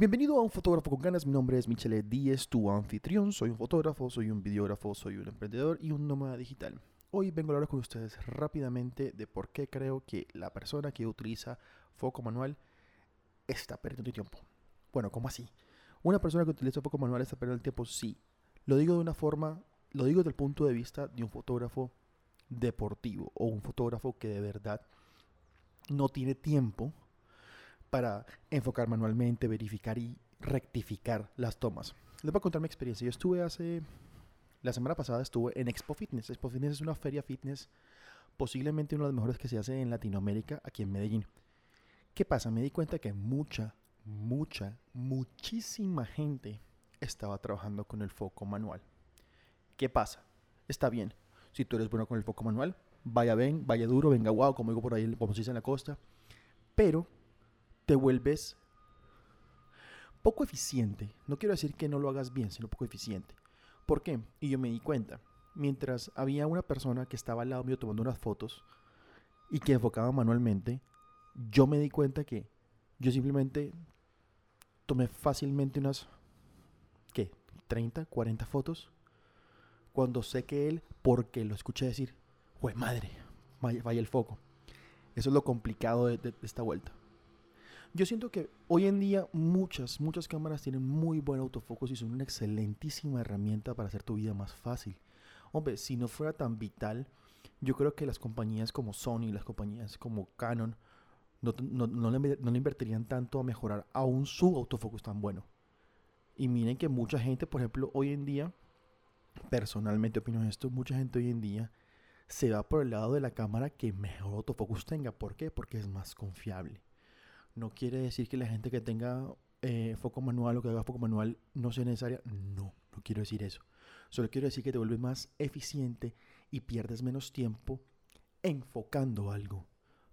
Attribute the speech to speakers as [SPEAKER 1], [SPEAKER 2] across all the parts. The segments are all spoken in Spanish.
[SPEAKER 1] Bienvenido a Un Fotógrafo con Ganas, mi nombre es Michele Díez, tu anfitrión, soy un fotógrafo, soy un videógrafo, soy un emprendedor y un nómada digital. Hoy vengo a hablar con ustedes rápidamente de por qué creo que la persona que utiliza foco manual está perdiendo tiempo. Bueno, ¿cómo así? Una persona que utiliza foco manual está perdiendo el tiempo, sí. Lo digo de una forma, lo digo desde el punto de vista de un fotógrafo deportivo o un fotógrafo que de verdad no tiene tiempo para enfocar manualmente, verificar y rectificar las tomas. Les voy a contar mi experiencia. Yo estuve hace... La semana pasada estuve en Expo Fitness. Expo Fitness es una feria fitness posiblemente una de las mejores que se hace en Latinoamérica, aquí en Medellín. ¿Qué pasa? Me di cuenta que mucha, mucha, muchísima gente estaba trabajando con el foco manual. ¿Qué pasa? Está bien. Si tú eres bueno con el foco manual, vaya ven, vaya duro, venga guau, como digo por ahí, como se dice en la costa. Pero te vuelves poco eficiente. No quiero decir que no lo hagas bien, sino poco eficiente. ¿Por qué? Y yo me di cuenta. Mientras había una persona que estaba al lado mío tomando unas fotos y que enfocaba manualmente, yo me di cuenta que yo simplemente tomé fácilmente unas, ¿qué? 30, 40 fotos. Cuando sé que él, porque lo escuché decir, ¡Jue madre! Vaya, el foco. Eso es lo complicado de esta vuelta. Yo siento que hoy en día muchas, muchas cámaras tienen muy buen autofocus y son una excelentísima herramienta para hacer tu vida más fácil. Hombre, si no fuera tan vital, yo creo que las compañías como Sony, las compañías como Canon, no, no, le, no, le, invertirían tanto a mejorar aún su autofocus tan bueno. Y miren que mucha gente, por ejemplo, hoy en día, personalmente opino esto, mucha gente hoy en día se va por el lado de la cámara que mejor autofocus tenga. ¿Por qué? Porque es más confiable no quiere decir que la gente que tenga eh, foco manual o que haga foco manual no sea necesaria. No, no quiero decir eso. Solo quiero decir que te vuelves más eficiente y pierdes menos tiempo enfocando algo.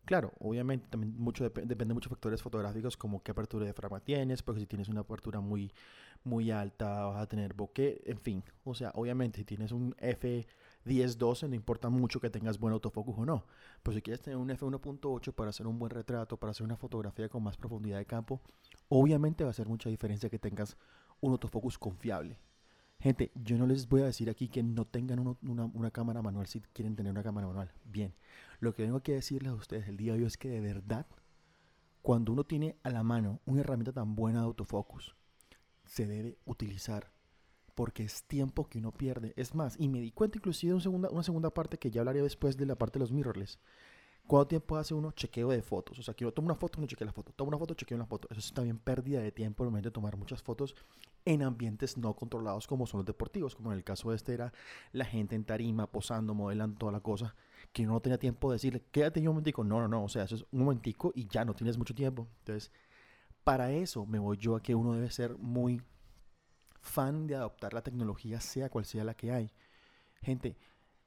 [SPEAKER 1] Claro, obviamente también mucho depende de muchos factores fotográficos como qué apertura de frama tienes, porque si tienes una apertura muy, muy alta vas a tener bokeh, en fin. O sea, obviamente si tienes un F1012 no importa mucho que tengas buen autofocus o no. Pero si quieres tener un F1.8 para hacer un buen retrato, para hacer una fotografía con más profundidad de campo, obviamente va a hacer mucha diferencia que tengas un autofocus confiable. Gente, yo no les voy a decir aquí que no tengan una, cámara manual si quieren tener una cámara manual. Bien, lo que tengo que decirles a ustedes el día de hoy es que de verdad, cuando uno tiene a la mano una herramienta tan buena de autofocus, se debe utilizar porque es tiempo que uno pierde. Es más, y me di cuenta inclusive de una segunda, una segunda parte que ya hablaré después de la parte de los mirrorless. ¿Cuánto tiempo hace uno chequeo de fotos? O sea, quiero tomar una foto, uno chequea la foto. Tomo una foto, chequeo una foto. Eso es también pérdida de tiempo el momento de tomar muchas fotos en ambientes no controlados como son los deportivos. Como en el caso de este era la gente en tarima, posando, modelando toda la cosa. Que uno no tenía tiempo de decirle, quédate un momentico. No, no, no. O sea, eso es un momentico y ya no tienes mucho tiempo. Entonces, para eso me voy yo a que uno debe ser muy fan de adoptar la tecnología, sea cual sea la que hay. Gente,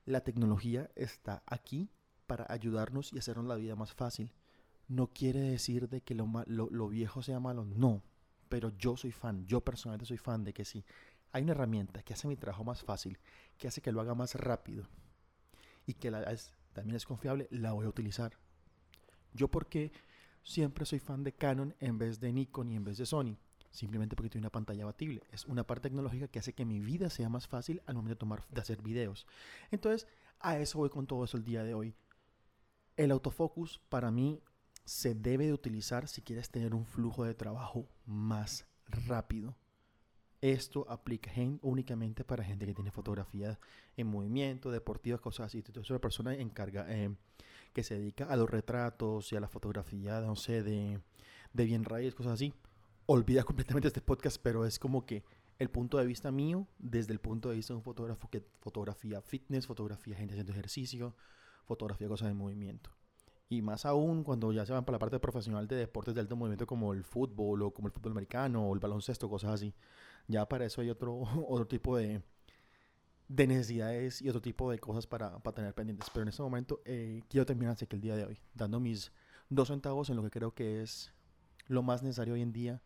[SPEAKER 1] la tecnología está aquí para ayudarnos y hacernos la vida más fácil. No quiere decir de que lo, lo, viejo sea malo, no. Pero yo soy fan, yo personalmente soy fan de que si hay una herramienta que hace mi trabajo más fácil, que hace que lo haga más rápido y que la, también es confiable, la voy a utilizar. Yo porque siempre soy fan de Canon en vez de Nikon y en vez de Sony. Simplemente porque tiene una pantalla abatible. Es una parte tecnológica que hace que mi vida sea más fácil al momento de, tomar, de hacer videos. Entonces, a eso voy con todo eso el día de hoy. El autofocus para mí se debe de utilizar si quieres tener un flujo de trabajo más rápido. Esto aplica únicamente para gente que tiene fotografía en movimiento, deportivas, cosas así. Entonces, es una persona encarga, eh, que se dedica a los retratos y a la fotografía, no sé, de, de bien raíz, cosas así. Olvida completamente este podcast, pero es como que el punto de vista mío, desde el punto de vista de un fotógrafo que fotografía fitness, fotografía gente haciendo ejercicio, fotografía cosas de movimiento. Y más aún cuando ya se van para la parte profesional de deportes de alto movimiento como el fútbol o como el fútbol americano o el baloncesto, cosas así. Ya para eso hay otro, otro tipo de, de necesidades y otro tipo de cosas para, para tener pendientes. Pero en este momento eh, quiero terminar así que el día de hoy, dando mis dos centavos en lo que creo que es lo más necesario hoy en día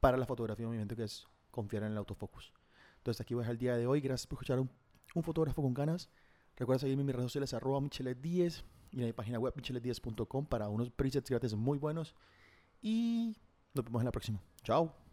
[SPEAKER 1] para la fotografía de movimiento, que es confiar en el autofocus. Entonces aquí voy a dejar el día de hoy. Gracias por escuchar un, un fotógrafo con ganas. Recuerda seguirme en mis redes sociales arroba michelet10 y en mi página web michelet10.com para unos presets gratis muy buenos. Y nos vemos en la próxima. Chao.